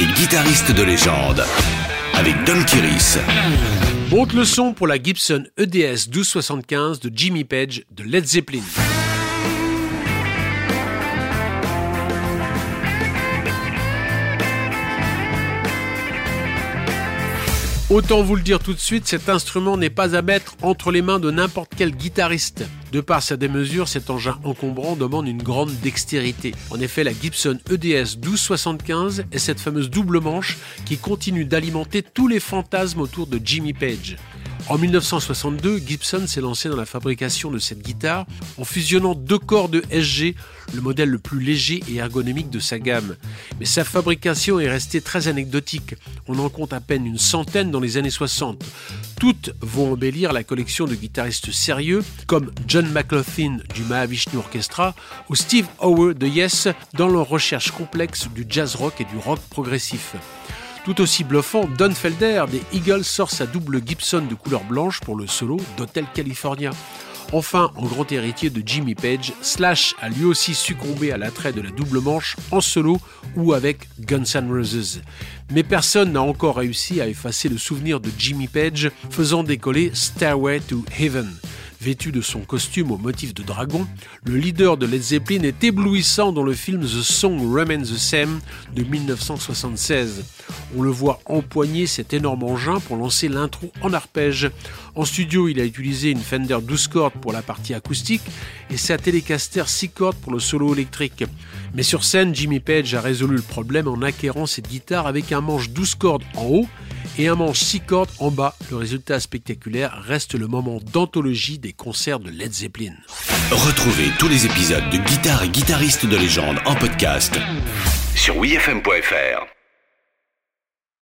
et guitariste de légende avec Don Kiris. Monte le son pour la Gibson EDS 1275 de Jimmy Page de Led Zeppelin. Autant vous le dire tout de suite, cet instrument n'est pas à mettre entre les mains de n'importe quel guitariste. De par sa démesure, cet engin encombrant demande une grande dextérité. En effet, la Gibson EDS 1275 est cette fameuse double manche qui continue d'alimenter tous les fantasmes autour de Jimmy Page. En 1962, Gibson s'est lancé dans la fabrication de cette guitare en fusionnant deux corps de SG, le modèle le plus léger et ergonomique de sa gamme. Mais sa fabrication est restée très anecdotique. On en compte à peine une centaine dans les années 60. Toutes vont embellir la collection de guitaristes sérieux comme John McLaughlin du Mahavishnu Orchestra ou Steve Howe de Yes dans leur recherche complexe du jazz rock et du rock progressif. Tout aussi bluffant, Don Felder des Eagles sort sa double Gibson de couleur blanche pour le solo d'Hotel California. Enfin, en grand héritier de Jimmy Page, Slash a lui aussi succombé à l'attrait de la double manche en solo ou avec Guns N' Roses. Mais personne n'a encore réussi à effacer le souvenir de Jimmy Page faisant décoller Stairway to Heaven. Vêtu de son costume au motif de dragon, le leader de Led Zeppelin est éblouissant dans le film The Song Remains the Same de 1976. On le voit empoigner cet énorme engin pour lancer l'intro en arpège. En studio, il a utilisé une Fender 12 cordes pour la partie acoustique et sa Telecaster 6 cordes pour le solo électrique. Mais sur scène, Jimmy Page a résolu le problème en acquérant cette guitare avec un manche 12 cordes en haut et un manche 6 cordes en bas. Le résultat spectaculaire reste le moment d'anthologie des concerts de Led Zeppelin. Retrouvez tous les épisodes de Guitare et guitaristes de légende en podcast sur wfm.fr.